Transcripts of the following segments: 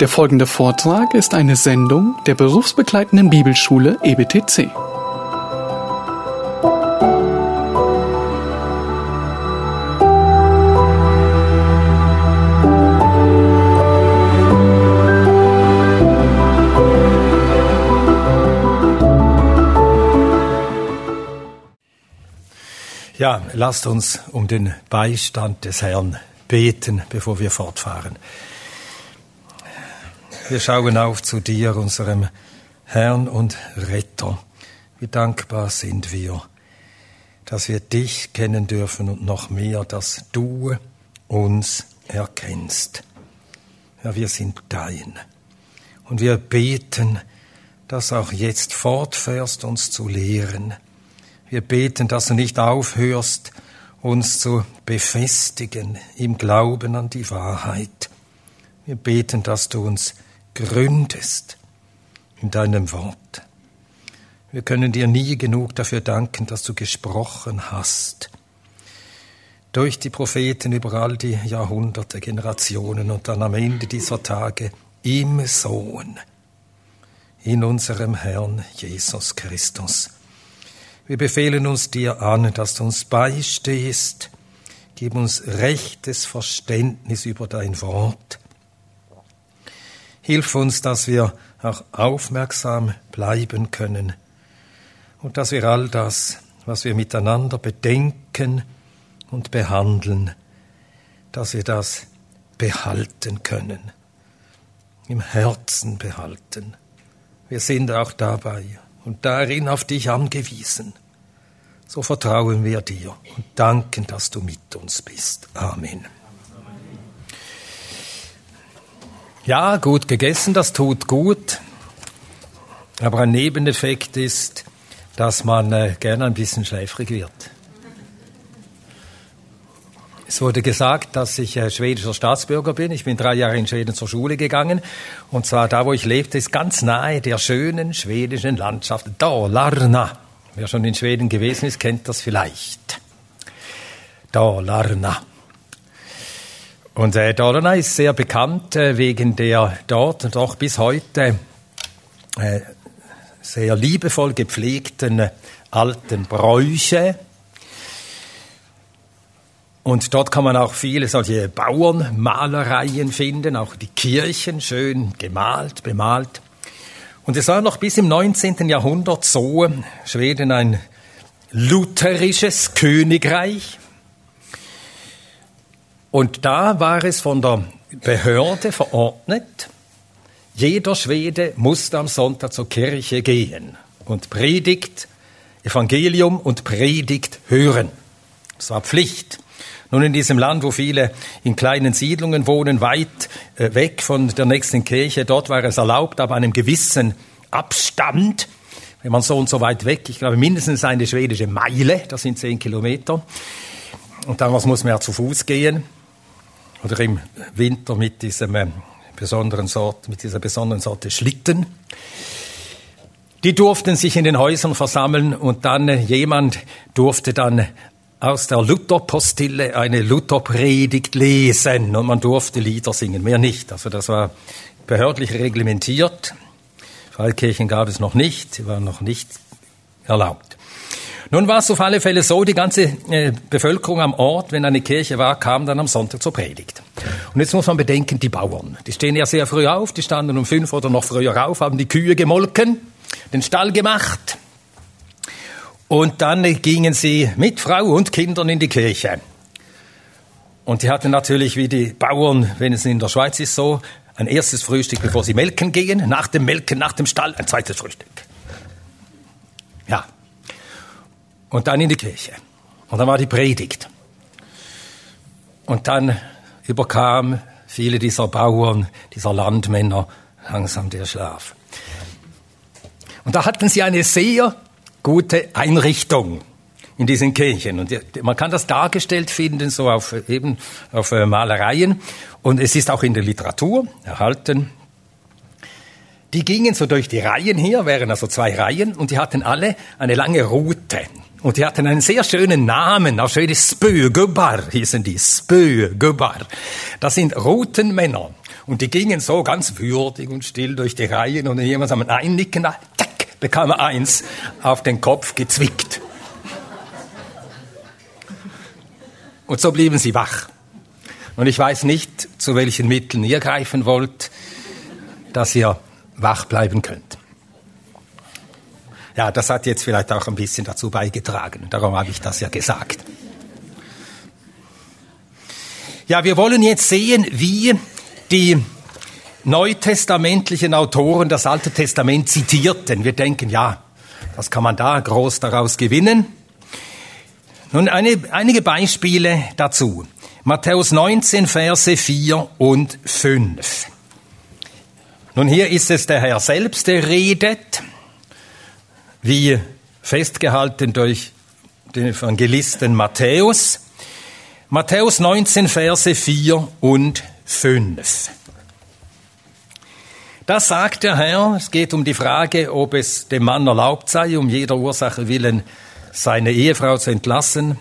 Der folgende Vortrag ist eine Sendung der berufsbegleitenden Bibelschule EBTC. Ja, lasst uns um den Beistand des Herrn beten, bevor wir fortfahren. Wir schauen auf zu dir, unserem Herrn und Retter. Wie dankbar sind wir, dass wir dich kennen dürfen und noch mehr, dass du uns erkennst. Ja, wir sind dein. Und wir beten, dass auch jetzt fortfährst, uns zu lehren. Wir beten, dass du nicht aufhörst, uns zu befestigen im Glauben an die Wahrheit. Wir beten, dass du uns gründest in deinem Wort. Wir können dir nie genug dafür danken, dass du gesprochen hast. Durch die Propheten über all die Jahrhunderte, Generationen und dann am Ende dieser Tage im Sohn, in unserem Herrn Jesus Christus. Wir befehlen uns dir an, dass du uns beistehst. Gib uns rechtes Verständnis über dein Wort Hilf uns, dass wir auch aufmerksam bleiben können und dass wir all das, was wir miteinander bedenken und behandeln, dass wir das behalten können, im Herzen behalten. Wir sind auch dabei und darin auf dich angewiesen. So vertrauen wir dir und danken, dass du mit uns bist. Amen. Ja, gut gegessen, das tut gut. Aber ein Nebeneffekt ist, dass man äh, gerne ein bisschen schläfrig wird. Es wurde gesagt, dass ich äh, schwedischer Staatsbürger bin. Ich bin drei Jahre in Schweden zur Schule gegangen. Und zwar da, wo ich lebte, ist ganz nahe der schönen schwedischen Landschaft Dalarna. Wer schon in Schweden gewesen ist, kennt das vielleicht. Dalarna. Und äh, Dalarna ist sehr bekannt äh, wegen der dort und auch bis heute äh, sehr liebevoll gepflegten äh, alten Bräuche. Und dort kann man auch viele solche Bauernmalereien finden, auch die Kirchen schön gemalt, bemalt. Und es war noch bis im 19. Jahrhundert so, Schweden ein lutherisches Königreich. Und da war es von der Behörde verordnet, jeder Schwede musste am Sonntag zur Kirche gehen und Predigt, Evangelium und Predigt hören. Das war Pflicht. Nun in diesem Land, wo viele in kleinen Siedlungen wohnen, weit äh, weg von der nächsten Kirche, dort war es erlaubt, aber einem gewissen Abstand, wenn man so und so weit weg, ich glaube mindestens eine schwedische Meile, das sind zehn Kilometer, und damals muss man ja zu Fuß gehen, oder im Winter mit diesem äh, besonderen Sort, mit dieser besonderen Sorte Schlitten. Die durften sich in den Häusern versammeln und dann äh, jemand durfte dann aus der Lutherpostille eine Lutherpredigt lesen und man durfte Lieder singen, mehr nicht. Also das war behördlich reglementiert. Freikirchen gab es noch nicht, sie waren noch nicht erlaubt. Nun war es auf alle Fälle so, die ganze äh, Bevölkerung am Ort, wenn eine Kirche war, kam dann am Sonntag zur Predigt. Und jetzt muss man bedenken, die Bauern, die stehen ja sehr früh auf, die standen um fünf oder noch früher auf, haben die Kühe gemolken, den Stall gemacht. Und dann gingen sie mit Frau und Kindern in die Kirche. Und die hatten natürlich, wie die Bauern, wenn es in der Schweiz ist so, ein erstes Frühstück, bevor sie melken gehen, nach dem Melken, nach dem Stall, ein zweites Frühstück. Ja, und dann in die Kirche. Und dann war die Predigt. Und dann überkam viele dieser Bauern, dieser Landmänner langsam der Schlaf. Und da hatten sie eine sehr gute Einrichtung in diesen Kirchen. Und man kann das dargestellt finden, so auf, eben auf äh, Malereien. Und es ist auch in der Literatur erhalten. Die gingen so durch die Reihen hier, wären also zwei Reihen, und die hatten alle eine lange Route. Und die hatten einen sehr schönen Namen, auf Schwedisch Spögubbar hießen die, Spögubbar. Das sind Routenmänner. Und die gingen so ganz würdig und still durch die Reihen und jemand am Einnicken, zack, bekam er eins auf den Kopf gezwickt. Und so blieben sie wach. Und ich weiß nicht, zu welchen Mitteln ihr greifen wollt, dass ihr wach bleiben könnt. Ja, das hat jetzt vielleicht auch ein bisschen dazu beigetragen. Darum habe ich das ja gesagt. Ja, wir wollen jetzt sehen, wie die neutestamentlichen Autoren das Alte Testament zitierten. Wir denken, ja, was kann man da groß daraus gewinnen? Nun eine, einige Beispiele dazu. Matthäus 19, Verse 4 und 5. Nun hier ist es der Herr selbst, der redet wie festgehalten durch den Evangelisten Matthäus. Matthäus 19, Verse 4 und 5. Da sagt der Herr, es geht um die Frage, ob es dem Mann erlaubt sei, um jeder Ursache willen seine Ehefrau zu entlassen.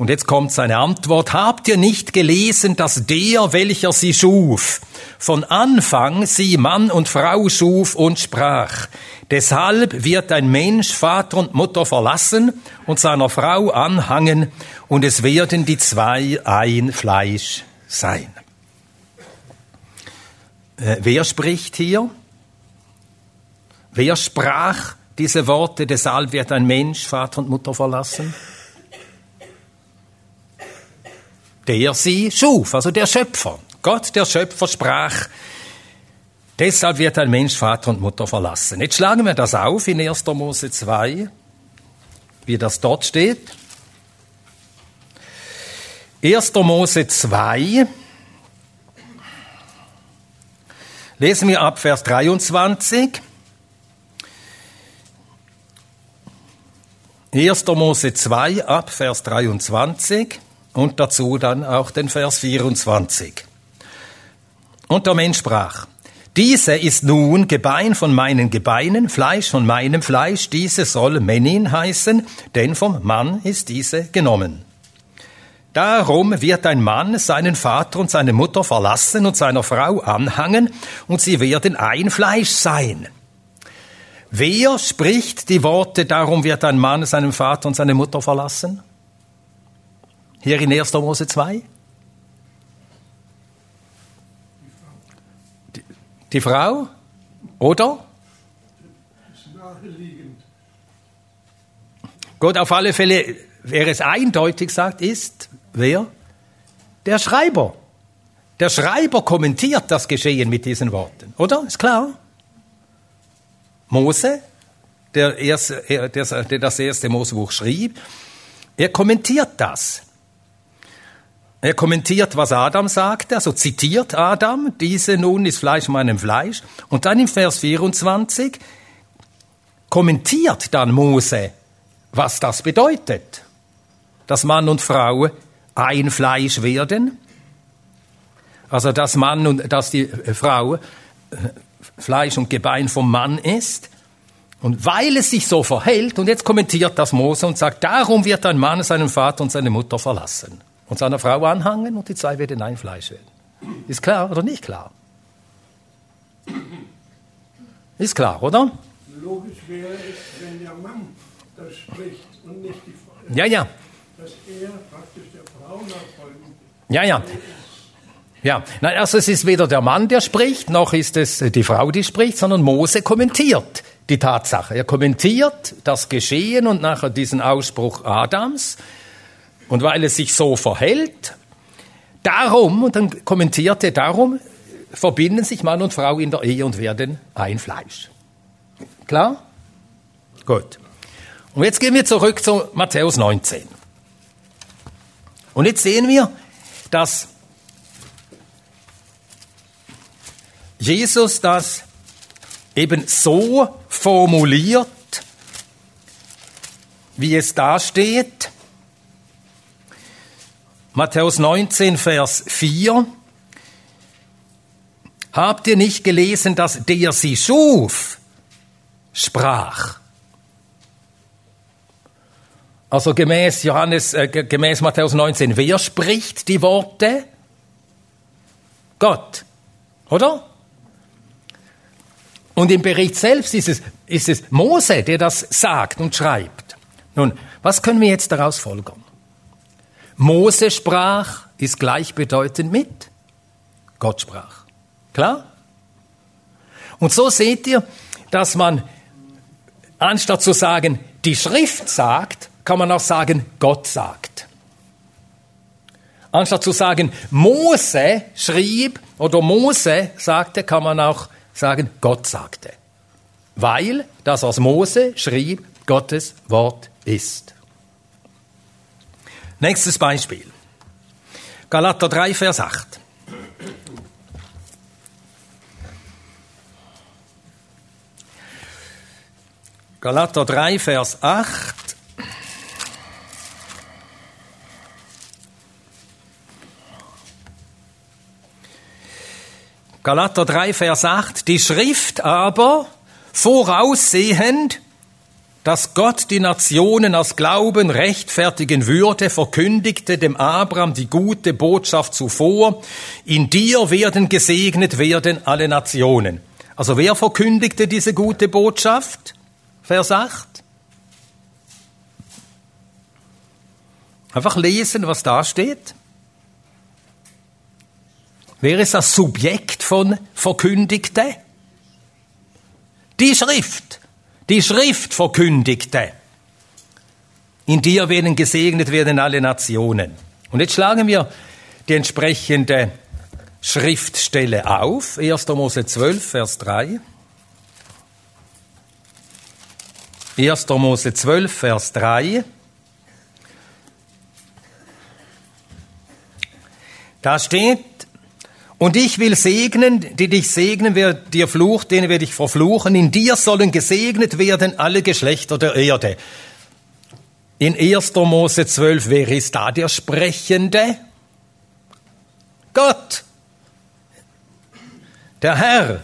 Und jetzt kommt seine Antwort. Habt ihr nicht gelesen, dass der, welcher sie schuf, von Anfang sie Mann und Frau schuf und sprach, deshalb wird ein Mensch Vater und Mutter verlassen und seiner Frau anhangen, und es werden die zwei ein Fleisch sein. Äh, wer spricht hier? Wer sprach diese Worte, deshalb wird ein Mensch Vater und Mutter verlassen? Der sie schuf, also der Schöpfer. Gott, der Schöpfer, sprach, deshalb wird ein Mensch Vater und Mutter verlassen. Jetzt schlagen wir das auf in 1. Mose 2, wie das dort steht. 1. Mose 2, lesen wir ab Vers 23. 1. Mose 2 ab Vers 23 und dazu dann auch den Vers 24. Und der Mensch sprach, diese ist nun Gebein von meinen Gebeinen, Fleisch von meinem Fleisch, diese soll Menin heißen, denn vom Mann ist diese genommen. Darum wird ein Mann seinen Vater und seine Mutter verlassen und seiner Frau anhangen, und sie werden ein Fleisch sein. Wer spricht die Worte, darum wird ein Mann seinen Vater und seine Mutter verlassen? Hier in 1. Mose 2? Die, Frau? Oder? Gut, auf alle Fälle, wer es eindeutig sagt, ist wer? Der Schreiber. Der Schreiber kommentiert das Geschehen mit diesen Worten, oder? Ist klar? Mose, der, erste, der das erste Mosebuch schrieb, er kommentiert das. Er kommentiert, was Adam sagte, also zitiert Adam, diese nun ist Fleisch meinem Fleisch. Und dann im Vers 24 kommentiert dann Mose, was das bedeutet, dass Mann und Frau ein Fleisch werden. Also dass Mann und dass die Frau äh, Fleisch und Gebein vom Mann ist. Und weil es sich so verhält, und jetzt kommentiert das Mose und sagt, darum wird ein Mann seinen Vater und seine Mutter verlassen und seiner Frau anhangen und die zwei werden ein Fleisch werden. Ist klar oder nicht klar? Ist klar, oder? Logisch wäre es, wenn der Mann das spricht und nicht die Frau. Ja, ja. Dass er praktisch der Frau nachfolgen. Ja, ja. Ja, nein, also es ist weder der Mann, der spricht, noch ist es die Frau, die spricht, sondern Mose kommentiert die Tatsache. Er kommentiert das Geschehen und nachher diesen Ausspruch Adams und weil es sich so verhält, darum, und dann kommentiert er, darum verbinden sich Mann und Frau in der Ehe und werden ein Fleisch. Klar? Gut. Und jetzt gehen wir zurück zu Matthäus 19. Und jetzt sehen wir, dass Jesus das eben so formuliert, wie es da steht, Matthäus 19, Vers 4. Habt ihr nicht gelesen, dass der sie schuf, sprach? Also gemäß Johannes, äh, gemäß Matthäus 19, wer spricht die Worte? Gott. Oder? Und im Bericht selbst ist es, ist es Mose, der das sagt und schreibt. Nun, was können wir jetzt daraus folgern? Mose sprach ist gleichbedeutend mit Gott sprach. Klar? Und so seht ihr, dass man anstatt zu sagen, die Schrift sagt, kann man auch sagen, Gott sagt. Anstatt zu sagen, Mose schrieb oder Mose sagte, kann man auch sagen, Gott sagte. Weil das, was Mose schrieb, Gottes Wort ist. Nächstes Beispiel. Galater 3, Vers 8. Galater 3, Vers 8. Galater 3, Vers 8. Die Schrift aber, voraussehend, dass Gott die Nationen aus Glauben rechtfertigen würde, verkündigte dem Abraham die gute Botschaft zuvor, in dir werden gesegnet werden alle Nationen. Also wer verkündigte diese gute Botschaft? Vers 8. Einfach lesen, was da steht. Wer ist das Subjekt von verkündigte? Die Schrift. Die Schrift verkündigte. In dir werden gesegnet werden alle Nationen. Und jetzt schlagen wir die entsprechende Schriftstelle auf. 1. Mose 12, Vers 3. 1. Mose 12, Vers 3. Da steht, und ich will segnen, die dich segnen, wer dir flucht, den werde ich verfluchen. In dir sollen gesegnet werden alle Geschlechter der Erde. In 1. Mose 12, wer ist da der Sprechende? Gott. Der Herr.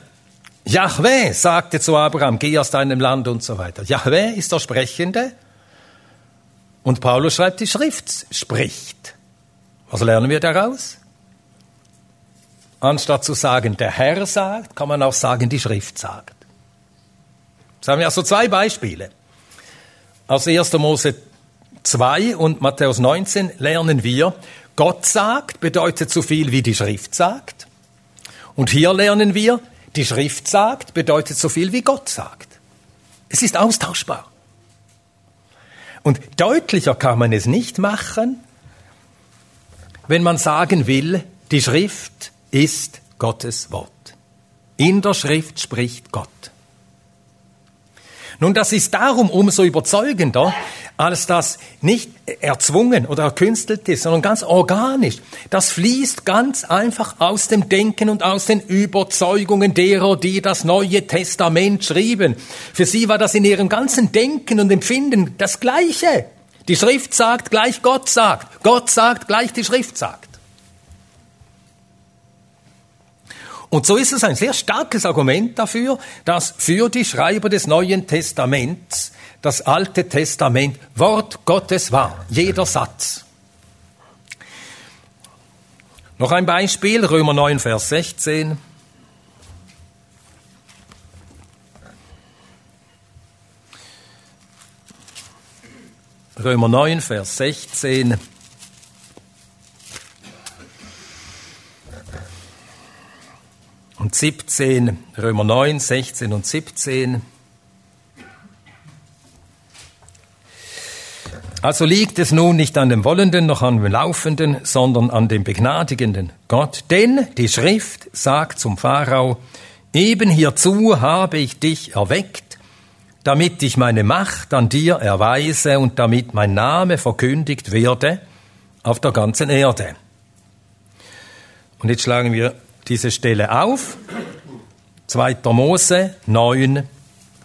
Yahweh sagte zu Abraham, geh aus deinem Land und so weiter. Yahweh ist der Sprechende. Und Paulus schreibt, die Schrift spricht. Was lernen wir daraus? Anstatt zu sagen, der Herr sagt, kann man auch sagen, die Schrift sagt. Jetzt haben wir also zwei Beispiele. Aus 1. Mose 2 und Matthäus 19 lernen wir, Gott sagt bedeutet so viel wie die Schrift sagt. Und hier lernen wir, die Schrift sagt, bedeutet so viel wie Gott sagt. Es ist austauschbar. Und deutlicher kann man es nicht machen, wenn man sagen will, die Schrift ist Gottes Wort. In der Schrift spricht Gott. Nun, das ist darum umso überzeugender, als das nicht erzwungen oder erkünstelt ist, sondern ganz organisch. Das fließt ganz einfach aus dem Denken und aus den Überzeugungen derer, die das Neue Testament schrieben. Für sie war das in ihrem ganzen Denken und Empfinden das Gleiche. Die Schrift sagt gleich Gott sagt. Gott sagt gleich die Schrift sagt. Und so ist es ein sehr starkes Argument dafür, dass für die Schreiber des Neuen Testaments das Alte Testament Wort Gottes war, jeder Satz. Noch ein Beispiel, Römer 9, Vers 16. Römer 9, Vers 16. Und 17, Römer 9, 16 und 17. Also liegt es nun nicht an dem Wollenden noch an dem Laufenden, sondern an dem begnadigenden Gott. Denn die Schrift sagt zum Pharao, eben hierzu habe ich dich erweckt, damit ich meine Macht an dir erweise und damit mein Name verkündigt werde auf der ganzen Erde. Und jetzt schlagen wir diese Stelle auf. 2. Mose 9,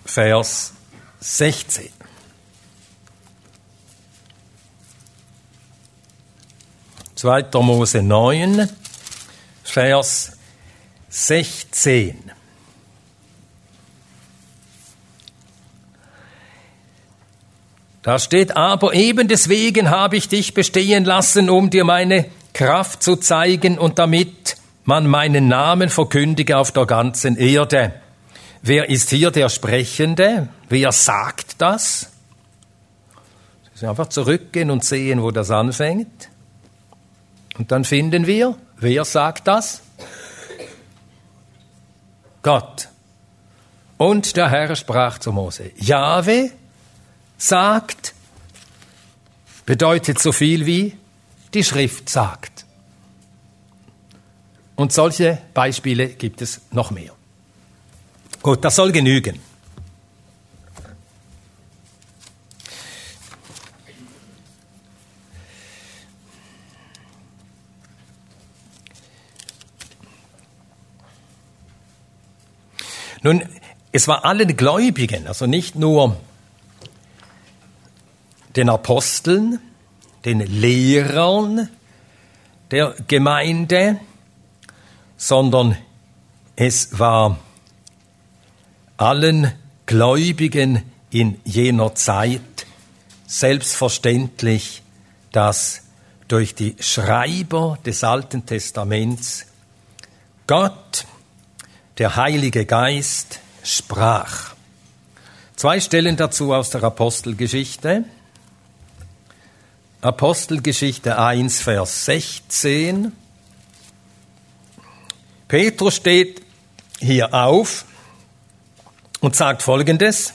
Vers 16. 2. Mose 9, Vers 16. Da steht, aber eben deswegen habe ich dich bestehen lassen, um dir meine Kraft zu zeigen und damit man meinen Namen verkündige auf der ganzen Erde. Wer ist hier der Sprechende? Wer sagt das? Einfach zurückgehen und sehen, wo das anfängt. Und dann finden wir, wer sagt das? Gott. Und der Herr sprach zu Mose. Jahwe sagt, bedeutet so viel wie die Schrift sagt. Und solche Beispiele gibt es noch mehr. Gut, das soll genügen. Nun, es war allen Gläubigen, also nicht nur den Aposteln, den Lehrern der Gemeinde, sondern es war allen Gläubigen in jener Zeit selbstverständlich, dass durch die Schreiber des Alten Testaments Gott, der Heilige Geist, sprach. Zwei Stellen dazu aus der Apostelgeschichte. Apostelgeschichte 1, Vers 16. Petrus steht hier auf und sagt Folgendes.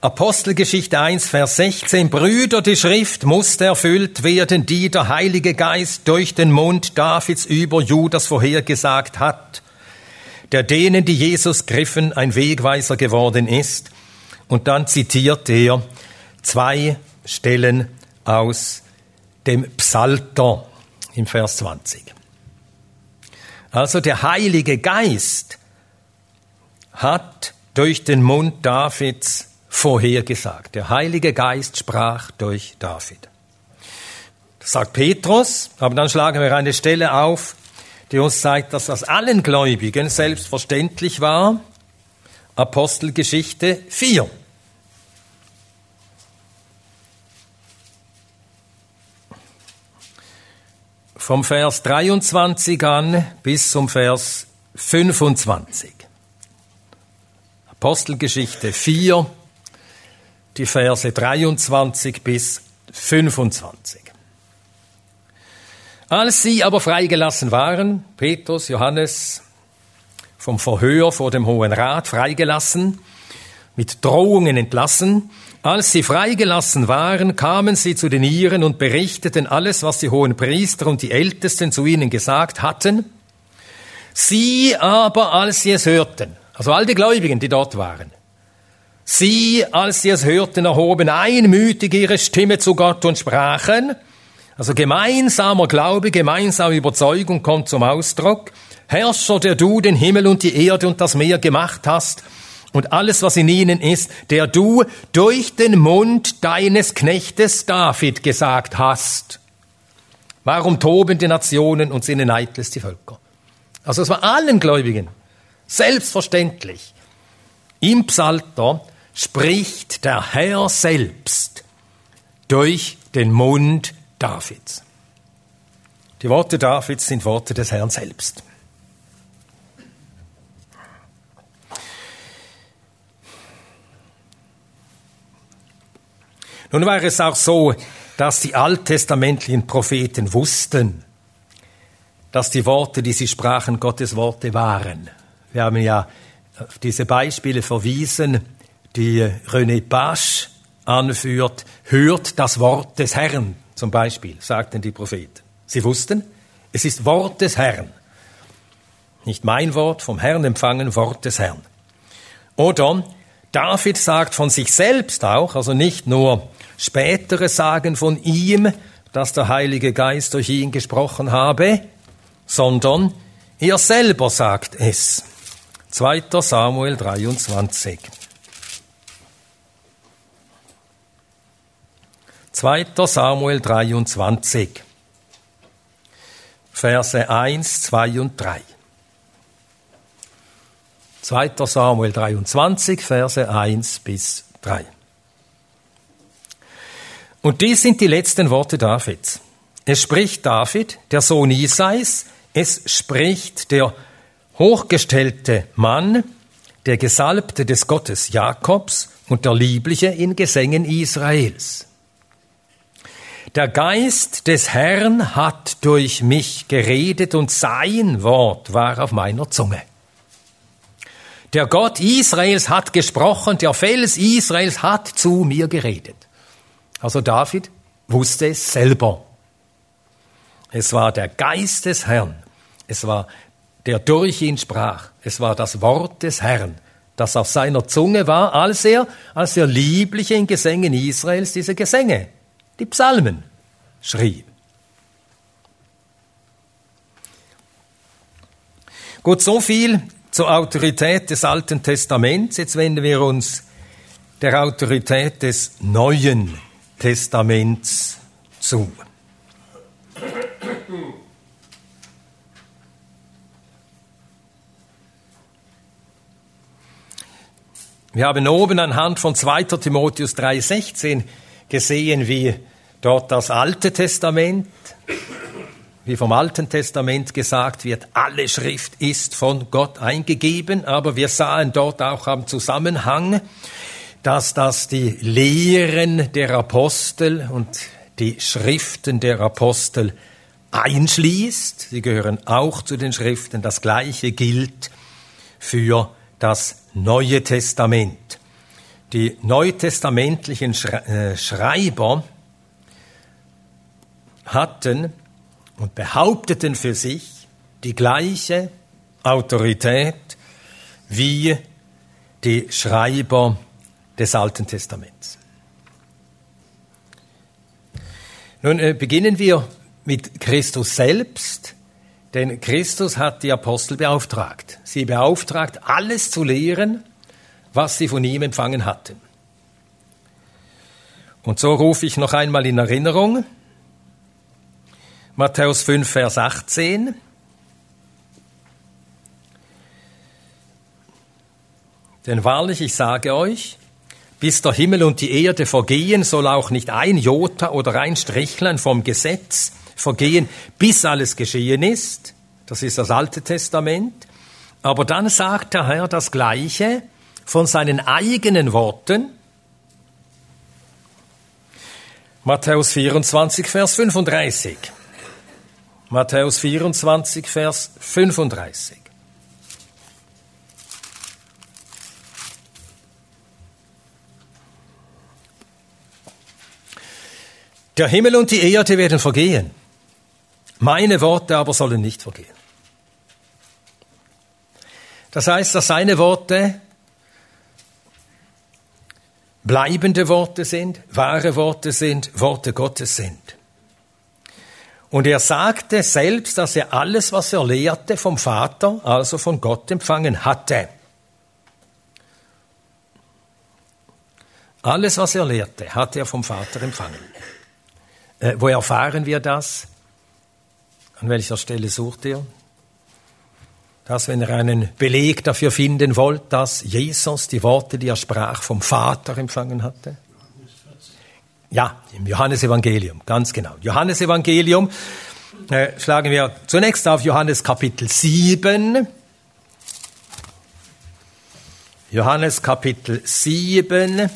Apostelgeschichte 1, Vers 16. Brüder, die Schrift musste erfüllt werden, die der Heilige Geist durch den Mund Davids über Judas vorhergesagt hat, der denen, die Jesus griffen, ein Wegweiser geworden ist. Und dann zitiert er zwei Stellen aus dem Psalter im Vers 20. Also der Heilige Geist hat durch den Mund Davids vorhergesagt. Der Heilige Geist sprach durch David. Das sagt Petrus, aber dann schlagen wir eine Stelle auf, die uns zeigt, dass das allen Gläubigen selbstverständlich war. Apostelgeschichte 4. Vom Vers 23 an bis zum Vers 25. Apostelgeschichte 4, die Verse 23 bis 25. Als sie aber freigelassen waren, Petrus, Johannes, vom Verhör vor dem Hohen Rat freigelassen, mit Drohungen entlassen, als sie freigelassen waren, kamen sie zu den Iren und berichteten alles, was die hohen Priester und die Ältesten zu ihnen gesagt hatten. Sie aber, als sie es hörten, also all die Gläubigen, die dort waren. Sie, als sie es hörten, erhoben einmütig ihre Stimme zu Gott und sprachen, also gemeinsamer Glaube, gemeinsame Überzeugung kommt zum Ausdruck. Herrscher, der du den Himmel und die Erde und das Meer gemacht hast und alles, was in ihnen ist, der du durch den Mund deines Knechtes David gesagt hast. Warum toben die Nationen und sind eitles die Völker? Also es war allen Gläubigen Selbstverständlich. Im Psalter spricht der Herr selbst durch den Mund Davids. Die Worte Davids sind Worte des Herrn selbst. Nun war es auch so, dass die alttestamentlichen Propheten wussten, dass die Worte, die sie sprachen, Gottes Worte waren. Wir haben ja auf diese Beispiele verwiesen, die René Pasch anführt. Hört das Wort des Herrn zum Beispiel, sagten die Propheten. Sie wussten, es ist Wort des Herrn. Nicht mein Wort, vom Herrn empfangen, Wort des Herrn. Oder David sagt von sich selbst auch, also nicht nur spätere sagen von ihm, dass der Heilige Geist durch ihn gesprochen habe, sondern er selber sagt es. 2. Samuel 23. 2. Samuel 23, Verse 1, 2 und 3. 2. Samuel 23, Verse 1 bis 3. Und dies sind die letzten Worte Davids. Es spricht David, der Sohn Isais, Es spricht der hochgestellte Mann, der Gesalbte des Gottes Jakobs und der Liebliche in Gesängen Israels. Der Geist des Herrn hat durch mich geredet und sein Wort war auf meiner Zunge. Der Gott Israels hat gesprochen, der Fels Israels hat zu mir geredet. Also David wusste es selber. Es war der Geist des Herrn. Es war der durch ihn sprach. Es war das Wort des Herrn, das auf seiner Zunge war, als er, als er liebliche in Gesängen Israels diese Gesänge, die Psalmen, schrieb. Gut, so viel zur Autorität des Alten Testaments. Jetzt wenden wir uns der Autorität des Neuen Testaments zu. Wir haben oben anhand von 2. Timotheus 3,16 gesehen, wie dort das Alte Testament wie vom Alten Testament gesagt wird, alle Schrift ist von Gott eingegeben, aber wir sahen dort auch am Zusammenhang, dass das die Lehren der Apostel und die Schriften der Apostel einschließt. Sie gehören auch zu den Schriften. Das Gleiche gilt für das Neue Testament. Die neutestamentlichen äh, Schreiber hatten und behaupteten für sich die gleiche Autorität wie die Schreiber des Alten Testaments. Nun äh, beginnen wir mit Christus selbst, denn Christus hat die Apostel beauftragt. Sie beauftragt, alles zu lehren, was sie von ihm empfangen hatten. Und so rufe ich noch einmal in Erinnerung, Matthäus 5, Vers 18. Denn wahrlich, ich sage euch, bis der Himmel und die Erde vergehen, soll auch nicht ein Jota oder ein Strichlein vom Gesetz vergehen, bis alles geschehen ist. Das ist das Alte Testament. Aber dann sagt der Herr das Gleiche von seinen eigenen Worten. Matthäus 24, Vers 35. Matthäus 24, Vers 35. Der Himmel und die Erde werden vergehen. Meine Worte aber sollen nicht vergehen. Das heißt, dass seine Worte bleibende Worte sind, wahre Worte sind, Worte Gottes sind. Und er sagte selbst, dass er alles, was er lehrte, vom Vater, also von Gott empfangen hatte. Alles, was er lehrte, hat er vom Vater empfangen. Äh, wo erfahren wir das? An welcher Stelle sucht ihr? Dass, wenn ihr einen Beleg dafür finden wollt, dass Jesus die Worte, die er sprach, vom Vater empfangen hatte? Ja, im Johannesevangelium, ganz genau. Johannesevangelium äh, schlagen wir zunächst auf Johannes Kapitel 7. Johannes Kapitel 7.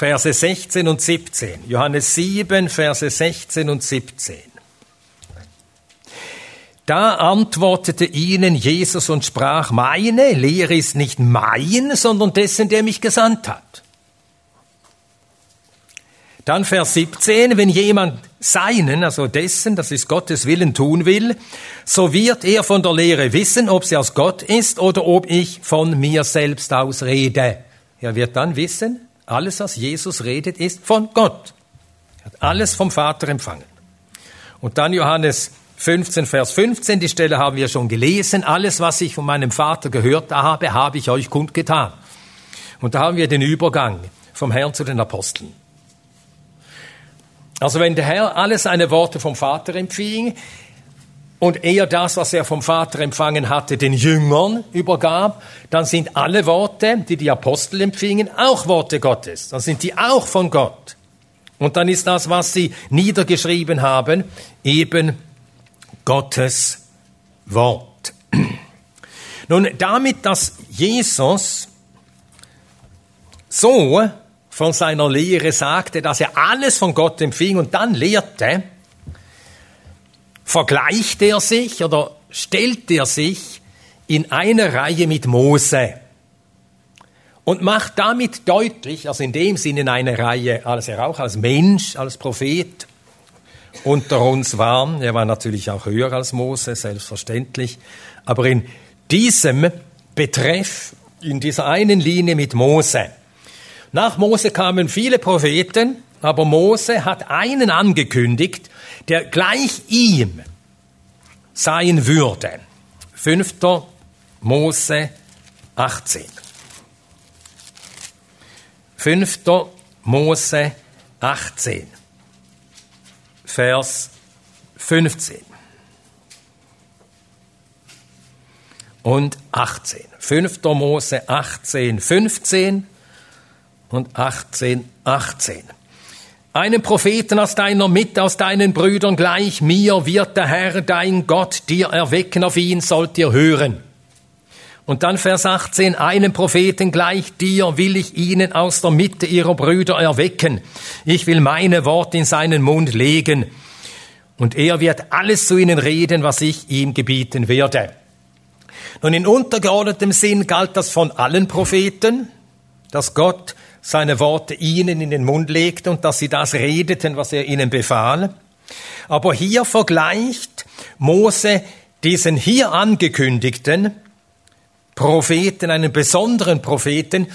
Verse 16 und 17. Johannes 7, Verse 16 und 17. Da antwortete ihnen Jesus und sprach, meine Lehre ist nicht mein, sondern dessen, der mich gesandt hat. Dann Vers 17, wenn jemand seinen, also dessen, das ist Gottes Willen tun will, so wird er von der Lehre wissen, ob sie aus Gott ist oder ob ich von mir selbst aus rede. Er wird dann wissen, alles, was Jesus redet, ist von Gott. Er hat alles vom Vater empfangen. Und dann Johannes 15, Vers 15, die Stelle haben wir schon gelesen. Alles, was ich von meinem Vater gehört habe, habe ich euch kundgetan. Und da haben wir den Übergang vom Herrn zu den Aposteln. Also wenn der Herr alle seine Worte vom Vater empfing, und er das, was er vom Vater empfangen hatte, den Jüngern übergab, dann sind alle Worte, die die Apostel empfingen, auch Worte Gottes. Dann sind die auch von Gott. Und dann ist das, was sie niedergeschrieben haben, eben Gottes Wort. Nun, damit, dass Jesus so von seiner Lehre sagte, dass er alles von Gott empfing und dann lehrte, vergleicht er sich oder stellt er sich in eine Reihe mit Mose und macht damit deutlich, also in dem Sinne eine Reihe, als er auch als Mensch, als Prophet unter uns war. Er war natürlich auch höher als Mose, selbstverständlich. Aber in diesem Betreff, in dieser einen Linie mit Mose. Nach Mose kamen viele Propheten, aber Mose hat einen angekündigt, der gleich ihm sein würde. 5. Mose 18. 5. Mose 18, Vers 15 und 18. 5. Mose 18, 15 und 18, 18. Einen Propheten aus deiner Mitte, aus deinen Brüdern gleich mir wird der Herr, dein Gott, dir erwecken, auf ihn sollt ihr hören. Und dann Vers 18, einen Propheten gleich dir will ich ihnen aus der Mitte ihrer Brüder erwecken. Ich will meine Worte in seinen Mund legen. Und er wird alles zu ihnen reden, was ich ihm gebieten werde. Nun in untergeordnetem Sinn galt das von allen Propheten, dass Gott seine Worte ihnen in den Mund legte und dass sie das redeten, was er ihnen befahl. Aber hier vergleicht Mose diesen hier angekündigten Propheten, einen besonderen Propheten,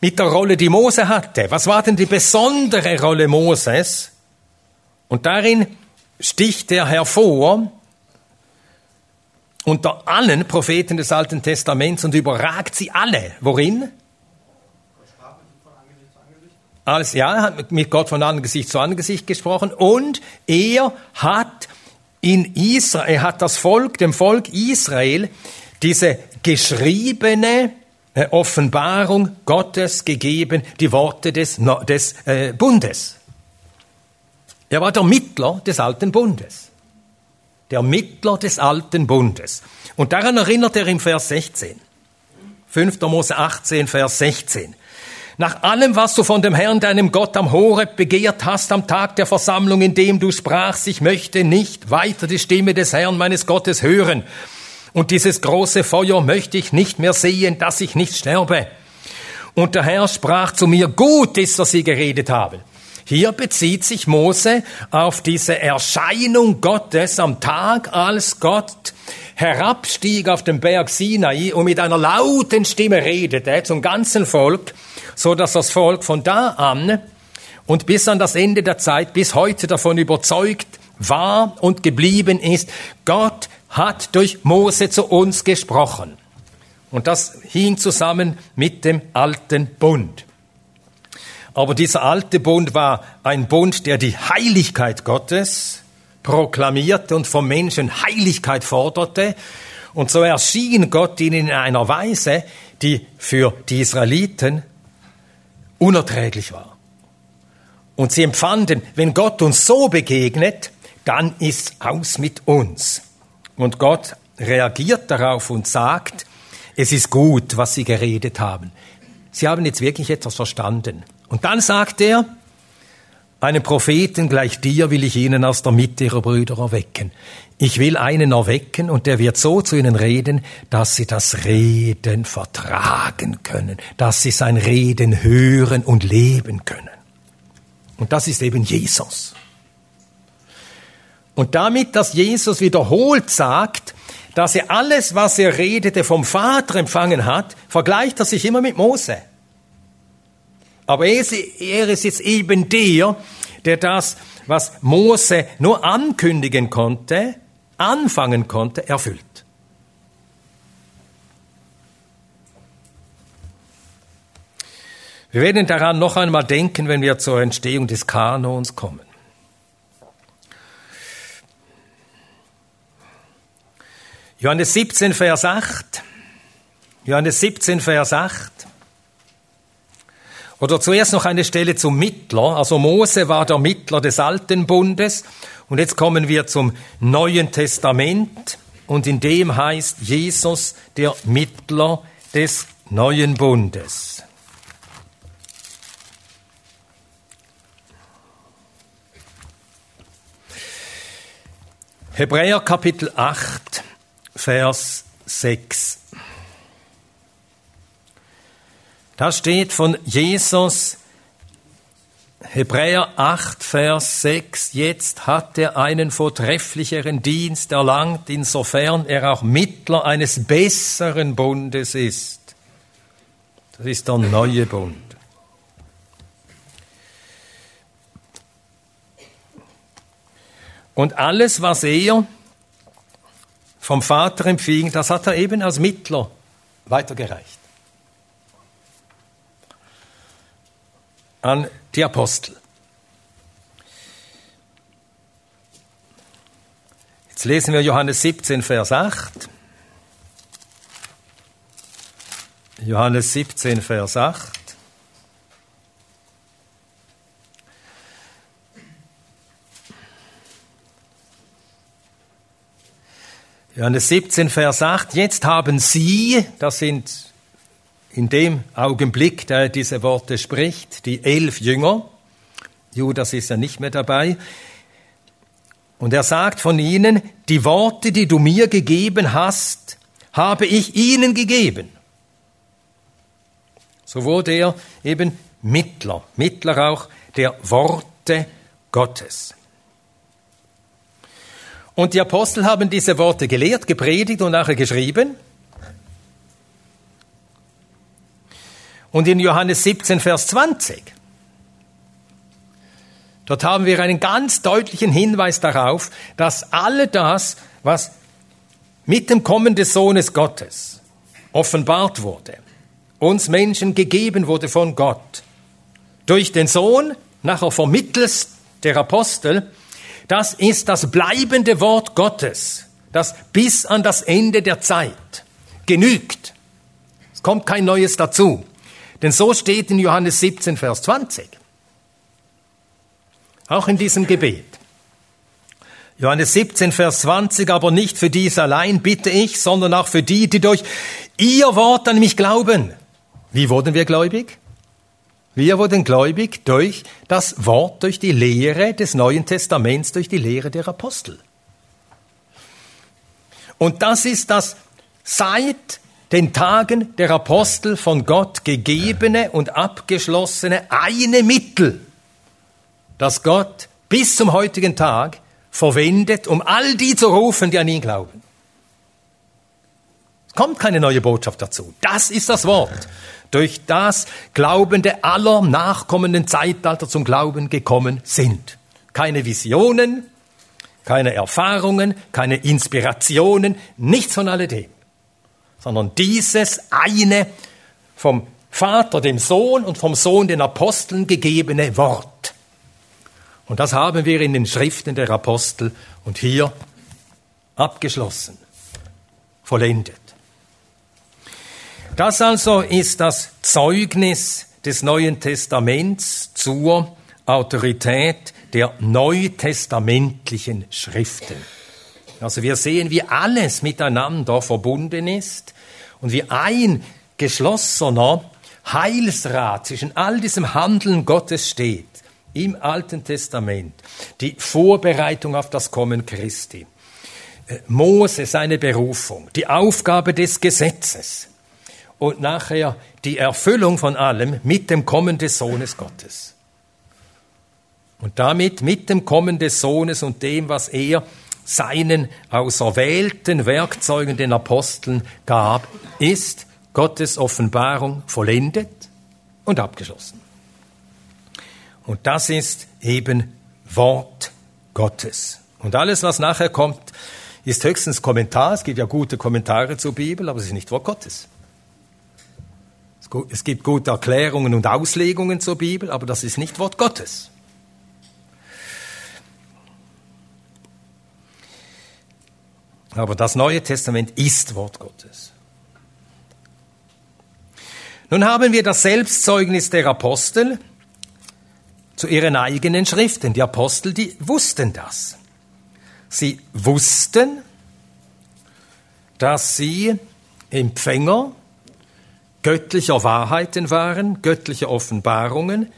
mit der Rolle, die Mose hatte. Was war denn die besondere Rolle Moses? Und darin sticht er hervor unter allen Propheten des Alten Testaments und überragt sie alle. Worin? Als, ja, er hat mit Gott von Angesicht zu Angesicht gesprochen und er hat in Israel, er hat das Volk, dem Volk Israel, diese geschriebene äh, Offenbarung Gottes gegeben, die Worte des, des äh, Bundes. Er war der Mittler des alten Bundes. Der Mittler des alten Bundes. Und daran erinnert er im Vers 16. 5. Mose 18, Vers 16. Nach allem, was du von dem Herrn, deinem Gott am Horeb begehrt hast am Tag der Versammlung, in dem du sprachst, ich möchte nicht weiter die Stimme des Herrn meines Gottes hören. Und dieses große Feuer möchte ich nicht mehr sehen, dass ich nicht sterbe. Und der Herr sprach zu mir, gut ist, dass sie geredet haben. Hier bezieht sich Mose auf diese Erscheinung Gottes am Tag, als Gott herabstieg auf den Berg Sinai und mit einer lauten Stimme redete zum ganzen Volk so dass das Volk von da an und bis an das Ende der Zeit, bis heute davon überzeugt war und geblieben ist, Gott hat durch Mose zu uns gesprochen. Und das hing zusammen mit dem alten Bund. Aber dieser alte Bund war ein Bund, der die Heiligkeit Gottes proklamierte und vom Menschen Heiligkeit forderte. Und so erschien Gott ihnen in einer Weise, die für die Israeliten unerträglich war. Und sie empfanden, wenn Gott uns so begegnet, dann ist aus mit uns. Und Gott reagiert darauf und sagt, es ist gut, was Sie geredet haben. Sie haben jetzt wirklich etwas verstanden. Und dann sagt er, einen Propheten gleich dir will ich ihnen aus der Mitte ihrer Brüder erwecken. Ich will einen erwecken und der wird so zu ihnen reden, dass sie das Reden vertragen können, dass sie sein Reden hören und leben können. Und das ist eben Jesus. Und damit, dass Jesus wiederholt sagt, dass er alles, was er redete, vom Vater empfangen hat, vergleicht er sich immer mit Mose. Aber er ist jetzt eben der, der das, was Mose nur ankündigen konnte, anfangen konnte, erfüllt. Wir werden daran noch einmal denken, wenn wir zur Entstehung des Kanons kommen. Johannes 17, Vers 8. Johannes 17, Vers 8. Oder zuerst noch eine Stelle zum Mittler. Also Mose war der Mittler des Alten Bundes. Und jetzt kommen wir zum Neuen Testament. Und in dem heißt Jesus der Mittler des Neuen Bundes. Hebräer Kapitel 8, Vers 6. Da steht von Jesus, Hebräer 8, Vers 6, jetzt hat er einen vortrefflicheren Dienst erlangt, insofern er auch Mittler eines besseren Bundes ist. Das ist der neue Bund. Und alles, was er vom Vater empfing, das hat er eben als Mittler weitergereicht. An die Apostel. Jetzt lesen wir Johannes 17, Vers 8. Johannes 17, Vers 8. Johannes 17, Vers 8, jetzt haben Sie, das sind in dem Augenblick, da er diese Worte spricht, die elf Jünger, Judas ist ja nicht mehr dabei, und er sagt von ihnen, die Worte, die du mir gegeben hast, habe ich ihnen gegeben. So wurde er eben Mittler, Mittler auch der Worte Gottes. Und die Apostel haben diese Worte gelehrt, gepredigt und nachher geschrieben. Und in Johannes 17, Vers 20, dort haben wir einen ganz deutlichen Hinweis darauf, dass alle das, was mit dem Kommen des Sohnes Gottes offenbart wurde, uns Menschen gegeben wurde von Gott, durch den Sohn, nachher vermittels der Apostel, das ist das bleibende Wort Gottes, das bis an das Ende der Zeit genügt. Es kommt kein Neues dazu. Denn so steht in Johannes 17, Vers 20. Auch in diesem Gebet. Johannes 17, Vers 20, aber nicht für dies allein bitte ich, sondern auch für die, die durch ihr Wort an mich glauben. Wie wurden wir gläubig? Wir wurden gläubig durch das Wort, durch die Lehre des Neuen Testaments, durch die Lehre der Apostel. Und das ist das seit den Tagen der Apostel von Gott gegebene und abgeschlossene eine Mittel, das Gott bis zum heutigen Tag verwendet, um all die zu rufen, die an ihn glauben. Es kommt keine neue Botschaft dazu. Das ist das Wort durch das Glaubende aller nachkommenden Zeitalter zum Glauben gekommen sind. Keine Visionen, keine Erfahrungen, keine Inspirationen, nichts von alledem, sondern dieses eine vom Vater dem Sohn und vom Sohn den Aposteln gegebene Wort. Und das haben wir in den Schriften der Apostel und hier abgeschlossen, vollendet. Das also ist das Zeugnis des Neuen Testaments zur Autorität der neutestamentlichen Schriften. Also wir sehen, wie alles miteinander verbunden ist und wie ein geschlossener Heilsrat zwischen all diesem Handeln Gottes steht im Alten Testament. Die Vorbereitung auf das Kommen Christi. Äh, Mose seine Berufung, die Aufgabe des Gesetzes, und nachher die Erfüllung von allem mit dem Kommen des Sohnes Gottes. Und damit mit dem Kommen des Sohnes und dem, was er seinen auserwählten Werkzeugen, den Aposteln, gab, ist Gottes Offenbarung vollendet und abgeschlossen. Und das ist eben Wort Gottes. Und alles, was nachher kommt, ist höchstens Kommentar. Es gibt ja gute Kommentare zur Bibel, aber es ist nicht Wort Gottes. Es gibt gute Erklärungen und Auslegungen zur Bibel, aber das ist nicht Wort Gottes. Aber das Neue Testament ist Wort Gottes. Nun haben wir das Selbstzeugnis der Apostel zu ihren eigenen Schriften. Die Apostel, die wussten das. Sie wussten, dass sie Empfänger göttlicher Wahrheiten waren, göttlicher Offenbarungen,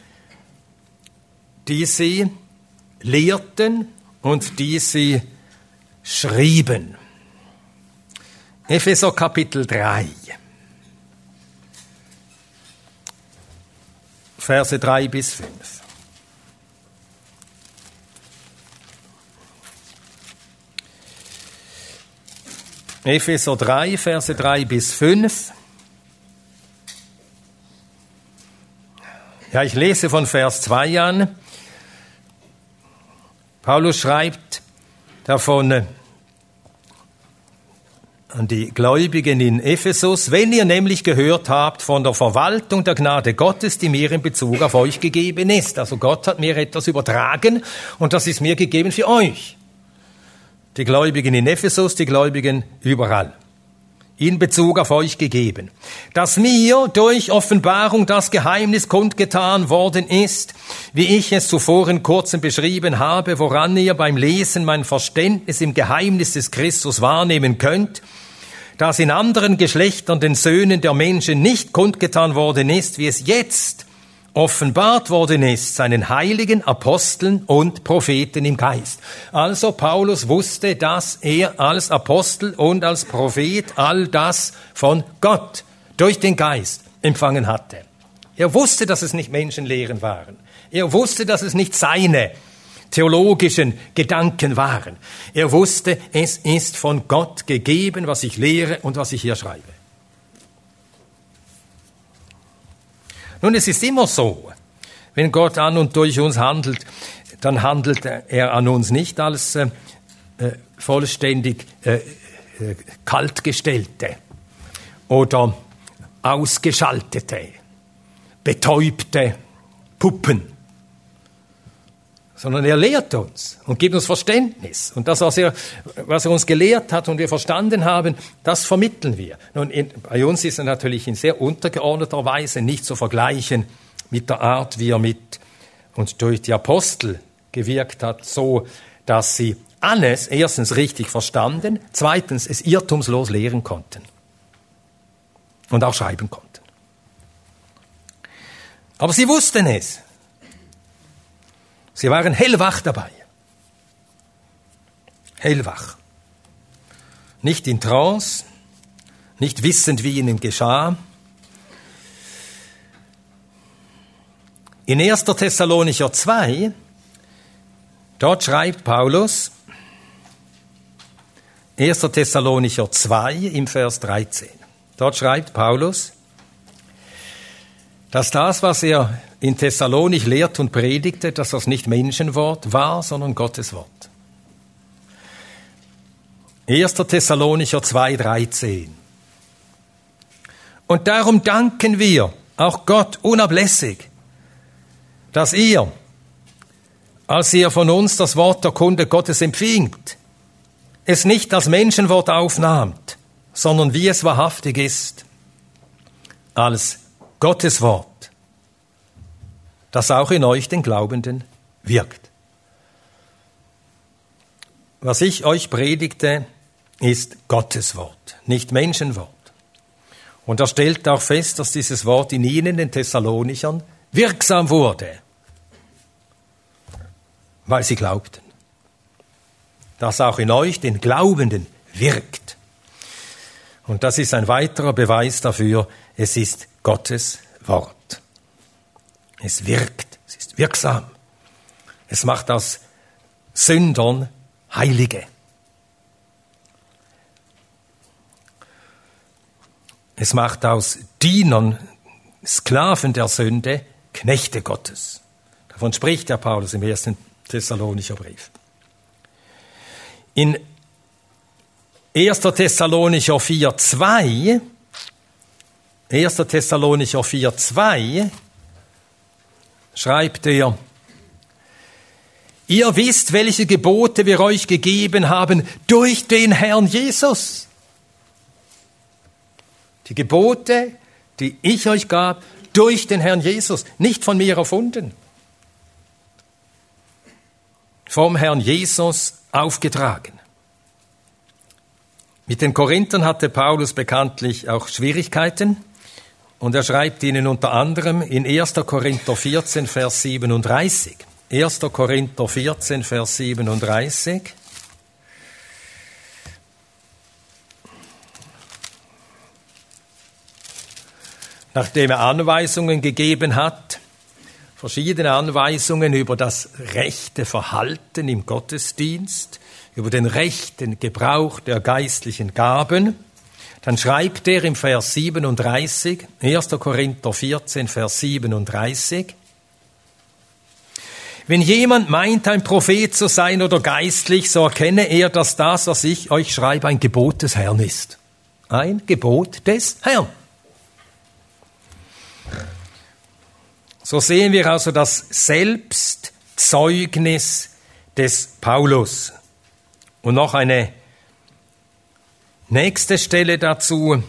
die sie lehrten und die sie schrieben. Epheser Kapitel 3. Verse 3 bis 5. Epheser 3, Verse 3 bis 5. Ja, ich lese von Vers 2 an. Paulus schreibt davon an die Gläubigen in Ephesus, wenn ihr nämlich gehört habt von der Verwaltung der Gnade Gottes, die mir in Bezug auf euch gegeben ist. Also Gott hat mir etwas übertragen und das ist mir gegeben für euch. Die Gläubigen in Ephesus, die Gläubigen überall in Bezug auf euch gegeben, dass mir durch Offenbarung das Geheimnis kundgetan worden ist, wie ich es zuvor in kurzem beschrieben habe, woran ihr beim Lesen mein Verständnis im Geheimnis des Christus wahrnehmen könnt, das in anderen Geschlechtern den Söhnen der Menschen nicht kundgetan worden ist, wie es jetzt offenbart worden ist seinen heiligen Aposteln und Propheten im Geist. Also Paulus wusste, dass er als Apostel und als Prophet all das von Gott durch den Geist empfangen hatte. Er wusste, dass es nicht Menschenlehren waren. Er wusste, dass es nicht seine theologischen Gedanken waren. Er wusste, es ist von Gott gegeben, was ich lehre und was ich hier schreibe. Nun, es ist immer so, wenn Gott an und durch uns handelt, dann handelt er an uns nicht als äh, äh vollständig äh, äh, kaltgestellte oder ausgeschaltete, betäubte Puppen, sondern er lehrt uns und gibt uns Verständnis. Und das, was er, was er uns gelehrt hat und wir verstanden haben, das vermitteln wir. Nun, in, bei uns ist er natürlich in sehr untergeordneter Weise nicht zu vergleichen mit der Art, wie er mit und durch die Apostel gewirkt hat, so dass sie alles erstens richtig verstanden, zweitens es irrtumslos lehren konnten und auch schreiben konnten. Aber sie wussten es. Sie waren hellwach dabei. Hellwach. Nicht in Trance, nicht wissend, wie ihnen geschah. In 1. Thessalonicher 2, dort schreibt Paulus, 1. Thessalonicher 2 im Vers 13. Dort schreibt Paulus, dass das, was er in Thessalonich lehrt und predigte, dass das nicht Menschenwort war, sondern Gottes Wort. 1. Thessalonicher 2,13. Und darum danken wir auch Gott unablässig, dass ihr, als ihr von uns das Wort der Kunde Gottes empfingt, es nicht als Menschenwort aufnahmt, sondern wie es wahrhaftig ist, als Gottes Wort, das auch in euch, den Glaubenden, wirkt. Was ich euch predigte, ist Gottes Wort, nicht Menschenwort. Und er stellt auch fest, dass dieses Wort in ihnen, den Thessalonichern, wirksam wurde, weil sie glaubten. Das auch in euch, den Glaubenden, wirkt. Und das ist ein weiterer Beweis dafür, es ist Gottes Wort. Es wirkt, es ist wirksam. Es macht aus Sündern Heilige. Es macht aus Dienern, Sklaven der Sünde, Knechte Gottes. Davon spricht der Paulus im ersten Thessalonicher Brief. In 1. Thessalonicher 4, 2 1. Thessalonicher 4, 2 schreibt er, Ihr wisst, welche Gebote wir euch gegeben haben durch den Herrn Jesus. Die Gebote, die ich euch gab, durch den Herrn Jesus, nicht von mir erfunden. Vom Herrn Jesus aufgetragen. Mit den Korinthern hatte Paulus bekanntlich auch Schwierigkeiten und er schreibt ihnen unter anderem in 1. Korinther 14, Vers 37. 1. Korinther 14, Vers 37. Nachdem er Anweisungen gegeben hat, verschiedene Anweisungen über das rechte Verhalten im Gottesdienst, über den rechten Gebrauch der geistlichen Gaben, dann schreibt er im Vers 37, 1. Korinther 14, Vers 37, wenn jemand meint, ein Prophet zu sein oder geistlich, so erkenne er, dass das, was ich euch schreibe, ein Gebot des Herrn ist. Ein Gebot des Herrn. So sehen wir also das Selbstzeugnis des Paulus. Und noch eine nächste Stelle dazu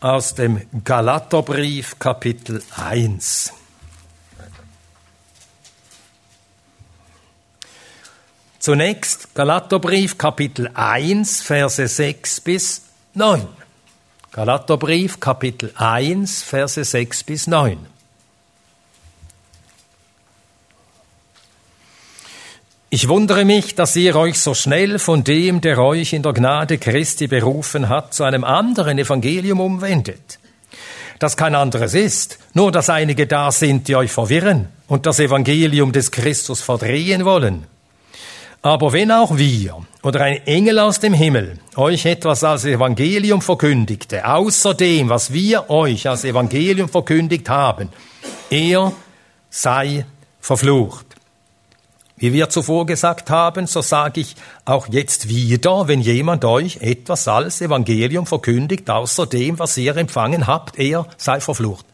aus dem Galaterbrief Kapitel 1. Zunächst Galaterbrief Kapitel 1, Verse 6 bis 9. Galaterbrief Kapitel 1, Verse 6 bis 9. Ich wundere mich, dass ihr euch so schnell von dem, der euch in der Gnade Christi berufen hat, zu einem anderen Evangelium umwendet. Das kein anderes ist, nur dass einige da sind, die euch verwirren und das Evangelium des Christus verdrehen wollen. Aber wenn auch wir oder ein Engel aus dem Himmel euch etwas als Evangelium verkündigte, außer dem, was wir euch als Evangelium verkündigt haben, er sei verflucht. Wie wir zuvor gesagt haben, so sage ich auch jetzt wieder, wenn jemand euch etwas als Evangelium verkündigt, außer dem, was ihr empfangen habt, er sei verflucht.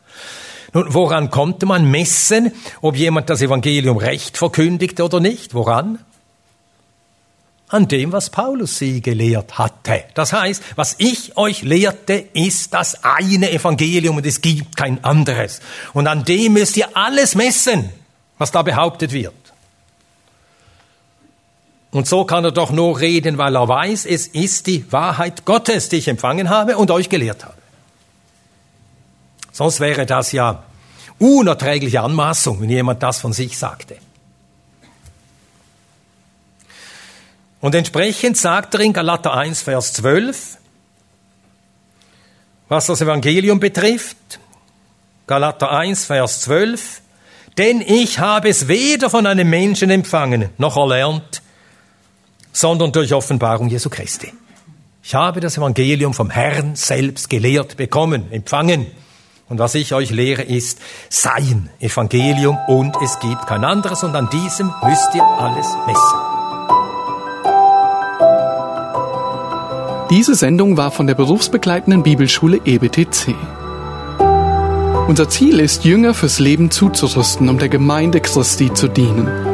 Nun, woran konnte man messen, ob jemand das Evangelium recht verkündigt oder nicht? Woran? an dem, was Paulus sie gelehrt hatte. Das heißt, was ich euch lehrte, ist das eine Evangelium und es gibt kein anderes. Und an dem müsst ihr alles messen, was da behauptet wird. Und so kann er doch nur reden, weil er weiß, es ist die Wahrheit Gottes, die ich empfangen habe und euch gelehrt habe. Sonst wäre das ja unerträgliche Anmaßung, wenn jemand das von sich sagte. Und entsprechend sagt er in Galater 1, Vers 12, was das Evangelium betrifft, Galater 1, Vers 12, denn ich habe es weder von einem Menschen empfangen noch erlernt, sondern durch Offenbarung Jesu Christi. Ich habe das Evangelium vom Herrn selbst gelehrt bekommen, empfangen. Und was ich euch lehre, ist sein Evangelium und es gibt kein anderes und an diesem müsst ihr alles messen. Diese Sendung war von der berufsbegleitenden Bibelschule EBTC. Unser Ziel ist, Jünger fürs Leben zuzurüsten, um der Gemeinde Christi zu dienen.